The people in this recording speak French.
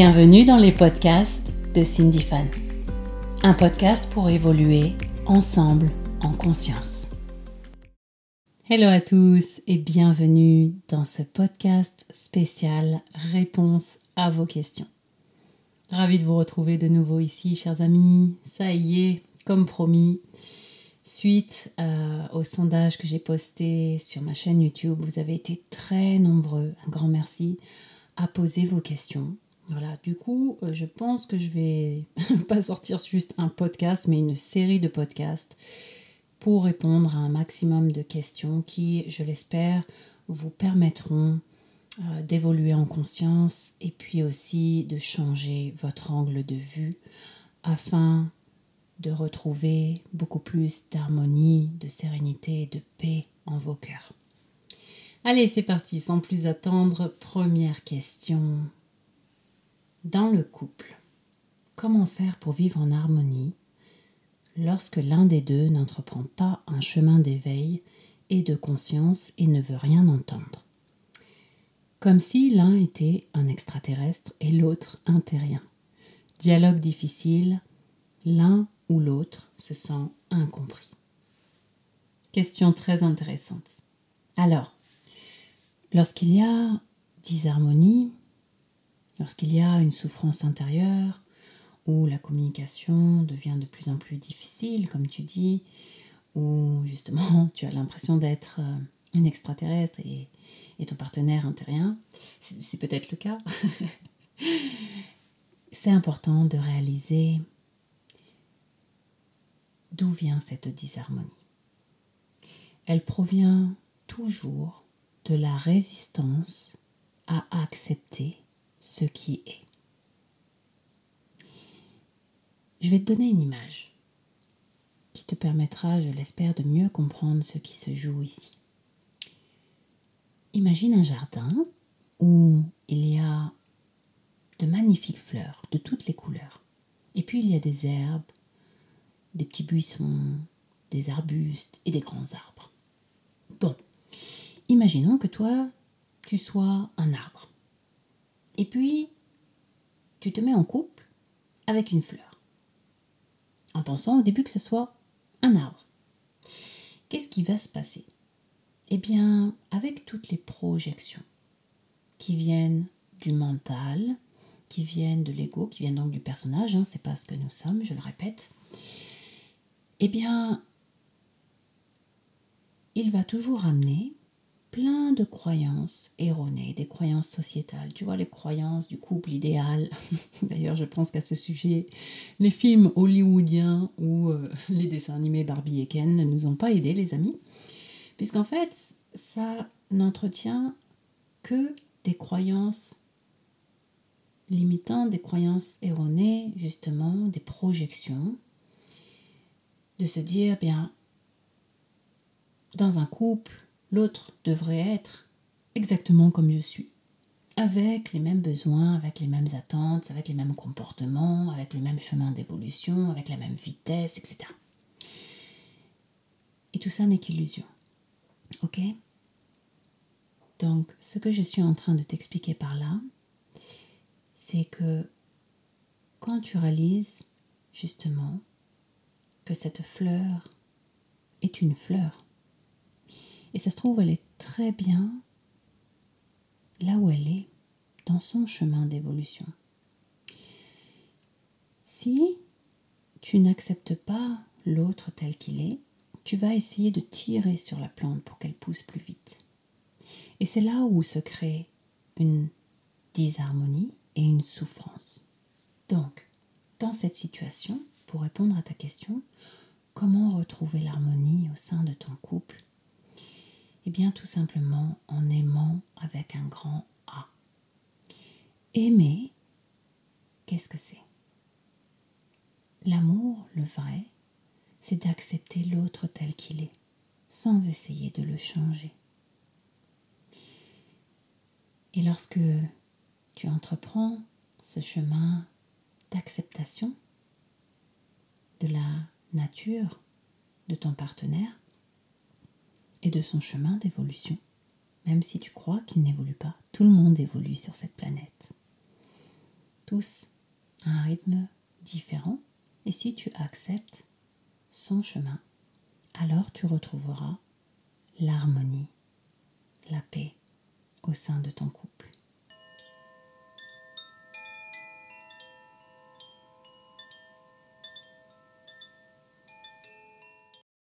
Bienvenue dans les podcasts de Cindy Fan. Un podcast pour évoluer ensemble en conscience. Hello à tous et bienvenue dans ce podcast spécial Réponse à vos questions. Ravi de vous retrouver de nouveau ici, chers amis. Ça y est, comme promis, suite euh, au sondage que j'ai posté sur ma chaîne YouTube, vous avez été très nombreux, un grand merci, à poser vos questions. Voilà, du coup, euh, je pense que je vais pas sortir juste un podcast, mais une série de podcasts pour répondre à un maximum de questions qui, je l'espère, vous permettront euh, d'évoluer en conscience et puis aussi de changer votre angle de vue afin de retrouver beaucoup plus d'harmonie, de sérénité de paix en vos cœurs. Allez, c'est parti, sans plus attendre, première question. Dans le couple, comment faire pour vivre en harmonie lorsque l'un des deux n'entreprend pas un chemin d'éveil et de conscience et ne veut rien entendre? Comme si l'un était un extraterrestre et l'autre un terrien. Dialogue difficile, l'un ou l'autre se sent incompris. Question très intéressante. Alors, lorsqu'il y a disharmonie, lorsqu'il y a une souffrance intérieure, où la communication devient de plus en plus difficile, comme tu dis, où justement tu as l'impression d'être euh, une extraterrestre et, ton partenaire un terrien, c'est peut-être le cas. c'est important de réaliser D'où vient cette disharmonie Elle provient toujours de la résistance à accepter ce qui est. Je vais te donner une image qui te permettra, je l'espère, de mieux comprendre ce qui se joue ici. Imagine un jardin où il y a de magnifiques fleurs de toutes les couleurs. Et puis il y a des herbes, des petits buissons, des arbustes et des grands arbres. Bon, imaginons que toi, tu sois un arbre. Et puis, tu te mets en couple avec une fleur. En pensant au début que ce soit un arbre. Qu'est-ce qui va se passer? Eh bien, avec toutes les projections qui viennent du mental, qui viennent de l'ego, qui viennent donc du personnage, hein, c'est pas ce que nous sommes, je le répète, eh bien, il va toujours amener plein de croyances erronées, des croyances sociétales. Tu vois, les croyances du couple idéal. D'ailleurs, je pense qu'à ce sujet, les films hollywoodiens ou euh, les dessins animés Barbie et Ken ne nous ont pas aidés, les amis. Puisqu'en fait, ça n'entretient que des croyances limitantes, des croyances erronées, justement, des projections de se dire, bien, dans un couple, l'autre devrait être exactement comme je suis, avec les mêmes besoins, avec les mêmes attentes, avec les mêmes comportements, avec le même chemin d'évolution, avec la même vitesse, etc. Et tout ça n'est qu'illusion. Ok? Donc, ce que je suis en train de t'expliquer par là, c'est que quand tu réalises justement que cette fleur est une fleur. Et ça se trouve, elle est très bien là où elle est, dans son chemin d'évolution. Si tu n'acceptes pas l'autre tel qu'il est, tu vas essayer de tirer sur la plante pour qu'elle pousse plus vite. Et c'est là où se crée une disharmonie et une souffrance. Donc, dans cette situation, pour répondre à ta question, comment retrouver l'harmonie au sein de ton couple Eh bien tout simplement en aimant avec un grand A. Aimer, qu'est-ce que c'est? L'amour, le vrai, c'est d'accepter l'autre tel qu'il est, sans essayer de le changer. Et lorsque tu entreprends ce chemin d'acceptation, de la nature de ton partenaire et de son chemin d'évolution, même si tu crois qu'il n'évolue pas. Tout le monde évolue sur cette planète. tous à un rythme différent. Et si tu acceptes son chemin, alors tu retrouveras l'harmonie, la paix au sein de ton couple.